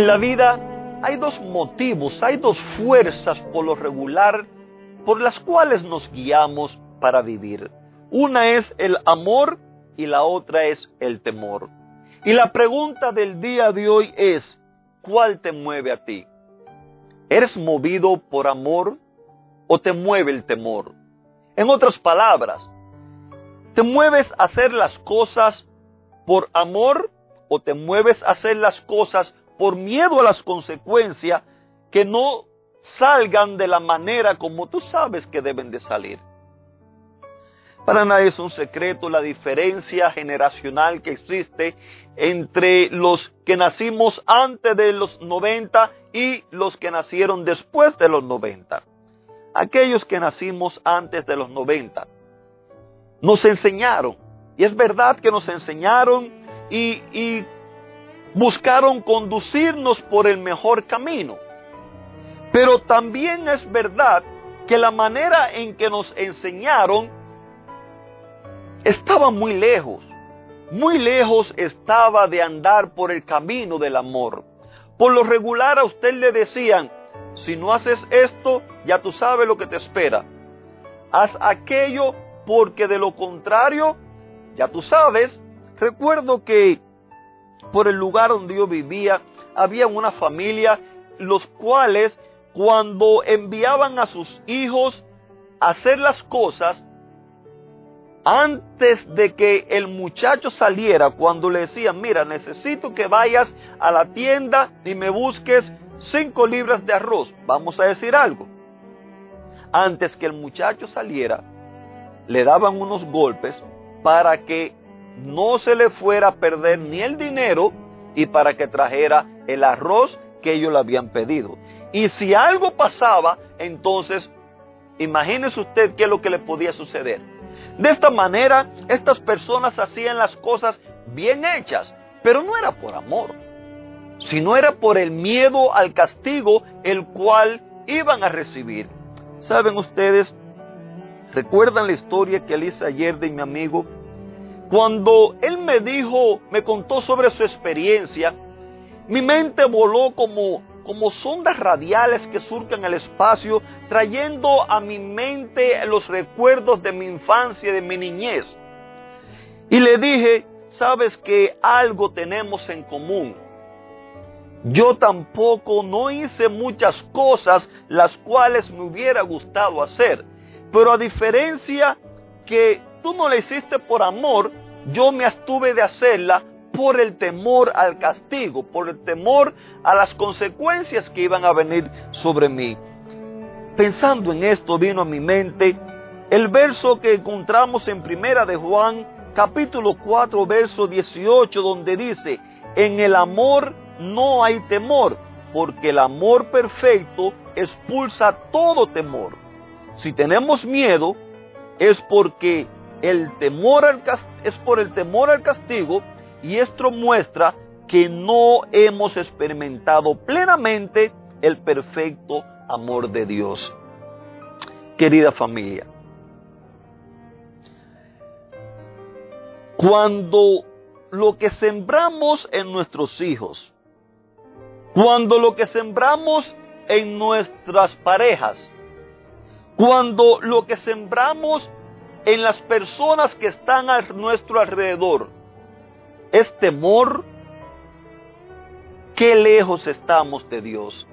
En la vida hay dos motivos, hay dos fuerzas por lo regular por las cuales nos guiamos para vivir. Una es el amor y la otra es el temor. Y la pregunta del día de hoy es, ¿cuál te mueve a ti? ¿Eres movido por amor o te mueve el temor? En otras palabras, ¿te mueves a hacer las cosas por amor o te mueves a hacer las cosas por miedo a las consecuencias que no salgan de la manera como tú sabes que deben de salir. Para nadie es un secreto la diferencia generacional que existe entre los que nacimos antes de los 90 y los que nacieron después de los 90. Aquellos que nacimos antes de los 90 nos enseñaron, y es verdad que nos enseñaron y, y buscaron conducirnos por el mejor camino. Pero también es verdad que la manera en que nos enseñaron estaba muy lejos. Muy lejos estaba de andar por el camino del amor. Por lo regular a usted le decían, si no haces esto, ya tú sabes lo que te espera. Haz aquello porque de lo contrario, ya tú sabes. Recuerdo que por el lugar donde yo vivía, había una familia los cuales cuando enviaban a sus hijos a hacer las cosas, antes de que el muchacho saliera, cuando le decían, mira, necesito que vayas a la tienda y me busques cinco libras de arroz, vamos a decir algo. Antes que el muchacho saliera, le daban unos golpes para que no se le fuera a perder ni el dinero y para que trajera el arroz que ellos le habían pedido. Y si algo pasaba, entonces imagínese usted qué es lo que le podía suceder. De esta manera, estas personas hacían las cosas bien hechas, pero no era por amor, sino era por el miedo al castigo el cual iban a recibir. ¿Saben ustedes? ¿Recuerdan la historia que le hice ayer de mi amigo cuando él me dijo, me contó sobre su experiencia, mi mente voló como, como sondas radiales que surcan el espacio, trayendo a mi mente los recuerdos de mi infancia y de mi niñez. Y le dije, sabes que algo tenemos en común. Yo tampoco no hice muchas cosas las cuales me hubiera gustado hacer, pero a diferencia que tú no la hiciste por amor, yo me abstuve de hacerla por el temor al castigo, por el temor a las consecuencias que iban a venir sobre mí. Pensando en esto vino a mi mente el verso que encontramos en Primera de Juan, capítulo 4, verso 18, donde dice, en el amor no hay temor, porque el amor perfecto expulsa todo temor. Si tenemos miedo, es porque el temor al, es por el temor al castigo y esto muestra que no hemos experimentado plenamente el perfecto amor de Dios. Querida familia, cuando lo que sembramos en nuestros hijos, cuando lo que sembramos en nuestras parejas, cuando lo que sembramos en las personas que están a nuestro alrededor es temor, qué lejos estamos de Dios.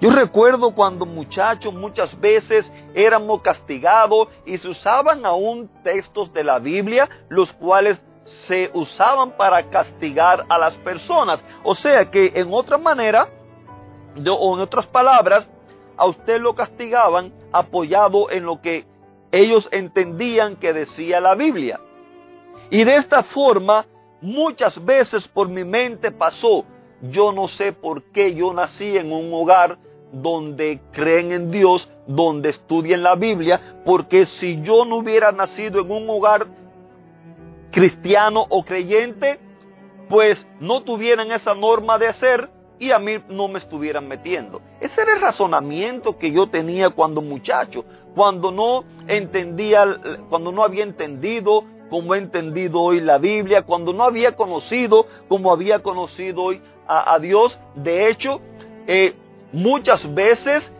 Yo recuerdo cuando muchachos muchas veces éramos castigados y se usaban aún textos de la Biblia, los cuales se usaban para castigar a las personas. O sea que en otra manera, o en otras palabras, a usted lo castigaban apoyado en lo que ellos entendían que decía la Biblia. Y de esta forma, muchas veces por mi mente pasó, yo no sé por qué yo nací en un hogar donde creen en Dios, donde estudian la Biblia, porque si yo no hubiera nacido en un hogar cristiano o creyente, pues no tuvieran esa norma de hacer y a mí no me estuvieran metiendo. Ese era el razonamiento que yo tenía cuando muchacho, cuando no entendía, cuando no había entendido como he entendido hoy la Biblia, cuando no había conocido como había conocido hoy a, Dios. De hecho, eh, muchas veces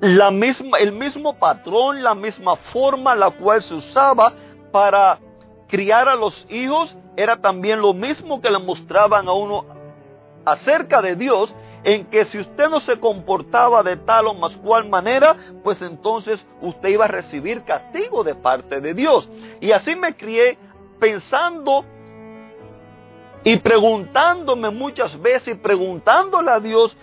la misma, el mismo patrón, la misma forma la cual se usaba para criar a los hijos era también lo mismo que le mostraban a uno acerca de Dios, en que si usted no se comportaba de tal o más cual manera, pues entonces usted iba a recibir castigo de parte de Dios. Y así me crié pensando y preguntándome muchas veces y preguntándole a Dios,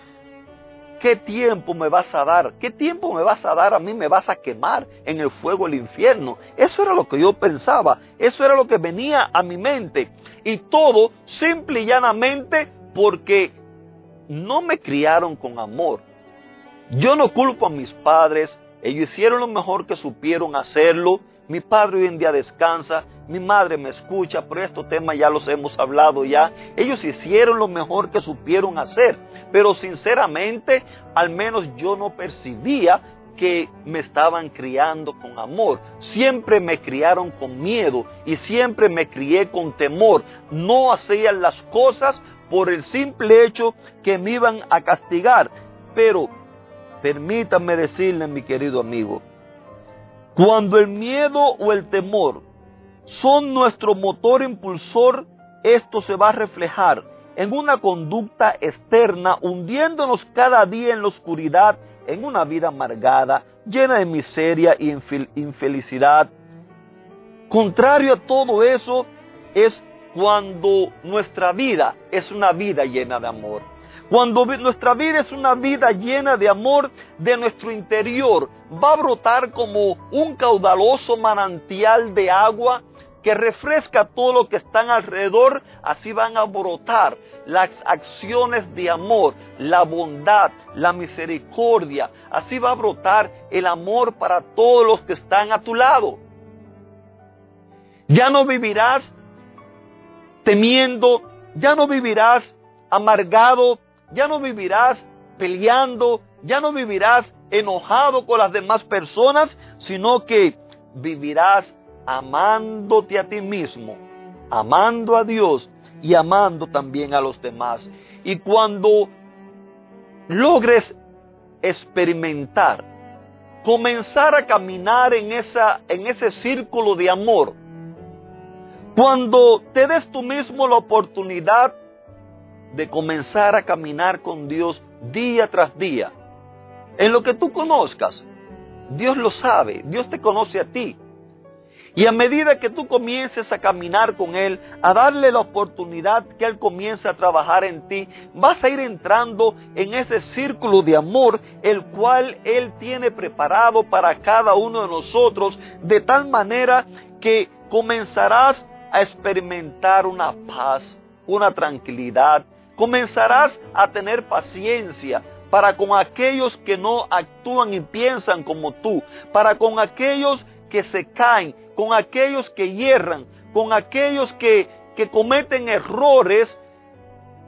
¿qué tiempo me vas a dar? ¿Qué tiempo me vas a dar a mí? ¿Me vas a quemar en el fuego del infierno? Eso era lo que yo pensaba, eso era lo que venía a mi mente. Y todo simple y llanamente porque no me criaron con amor. Yo no culpo a mis padres, ellos hicieron lo mejor que supieron hacerlo. Mi padre hoy en día descansa, mi madre me escucha, pero estos temas ya los hemos hablado ya. Ellos hicieron lo mejor que supieron hacer, pero sinceramente, al menos yo no percibía que me estaban criando con amor. Siempre me criaron con miedo y siempre me crié con temor. No hacían las cosas por el simple hecho que me iban a castigar. Pero permítanme decirle, mi querido amigo, cuando el miedo o el temor son nuestro motor impulsor, esto se va a reflejar en una conducta externa, hundiéndonos cada día en la oscuridad, en una vida amargada, llena de miseria y infelicidad. Contrario a todo eso es cuando nuestra vida es una vida llena de amor. Cuando nuestra vida es una vida llena de amor, de nuestro interior va a brotar como un caudaloso manantial de agua que refresca todo lo que está alrededor, así van a brotar las acciones de amor, la bondad, la misericordia, así va a brotar el amor para todos los que están a tu lado. Ya no vivirás temiendo, ya no vivirás amargado, ya no vivirás peleando, ya no vivirás enojado con las demás personas, sino que vivirás amándote a ti mismo, amando a Dios y amando también a los demás. Y cuando logres experimentar, comenzar a caminar en, esa, en ese círculo de amor, cuando te des tú mismo la oportunidad de comenzar a caminar con Dios día tras día, en lo que tú conozcas, Dios lo sabe, Dios te conoce a ti. Y a medida que tú comiences a caminar con Él, a darle la oportunidad que Él comience a trabajar en ti, vas a ir entrando en ese círculo de amor, el cual Él tiene preparado para cada uno de nosotros, de tal manera que comenzarás a experimentar una paz, una tranquilidad. Comenzarás a tener paciencia para con aquellos que no actúan y piensan como tú, para con aquellos que se caen, con aquellos que hierran, con aquellos que, que cometen errores,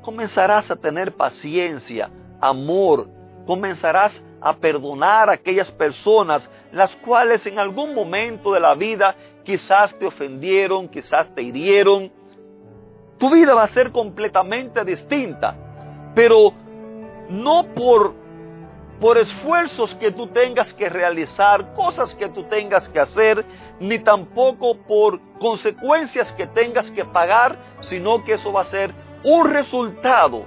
comenzarás a tener paciencia, amor, comenzarás a perdonar a aquellas personas las cuales en algún momento de la vida quizás te ofendieron, quizás te hirieron. Tu vida va a ser completamente distinta, pero no por, por esfuerzos que tú tengas que realizar, cosas que tú tengas que hacer, ni tampoco por consecuencias que tengas que pagar, sino que eso va a ser un resultado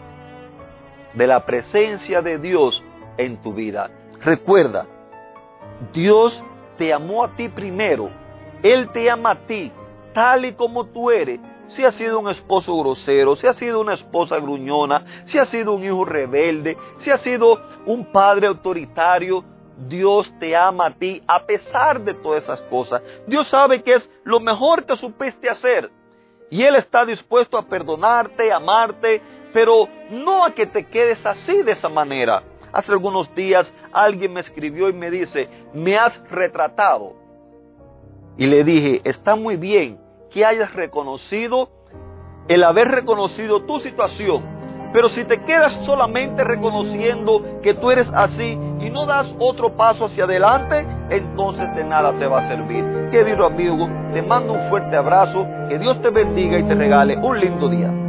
de la presencia de Dios en tu vida. Recuerda, Dios te amó a ti primero. Él te ama a ti tal y como tú eres. Si has sido un esposo grosero, si has sido una esposa gruñona, si has sido un hijo rebelde, si has sido un padre autoritario, Dios te ama a ti a pesar de todas esas cosas. Dios sabe que es lo mejor que supiste hacer. Y Él está dispuesto a perdonarte, amarte, pero no a que te quedes así de esa manera. Hace algunos días alguien me escribió y me dice, me has retratado. Y le dije, está muy bien que hayas reconocido, el haber reconocido tu situación, pero si te quedas solamente reconociendo que tú eres así y no das otro paso hacia adelante, entonces de nada te va a servir. Querido amigo, te mando un fuerte abrazo, que Dios te bendiga y te regale un lindo día.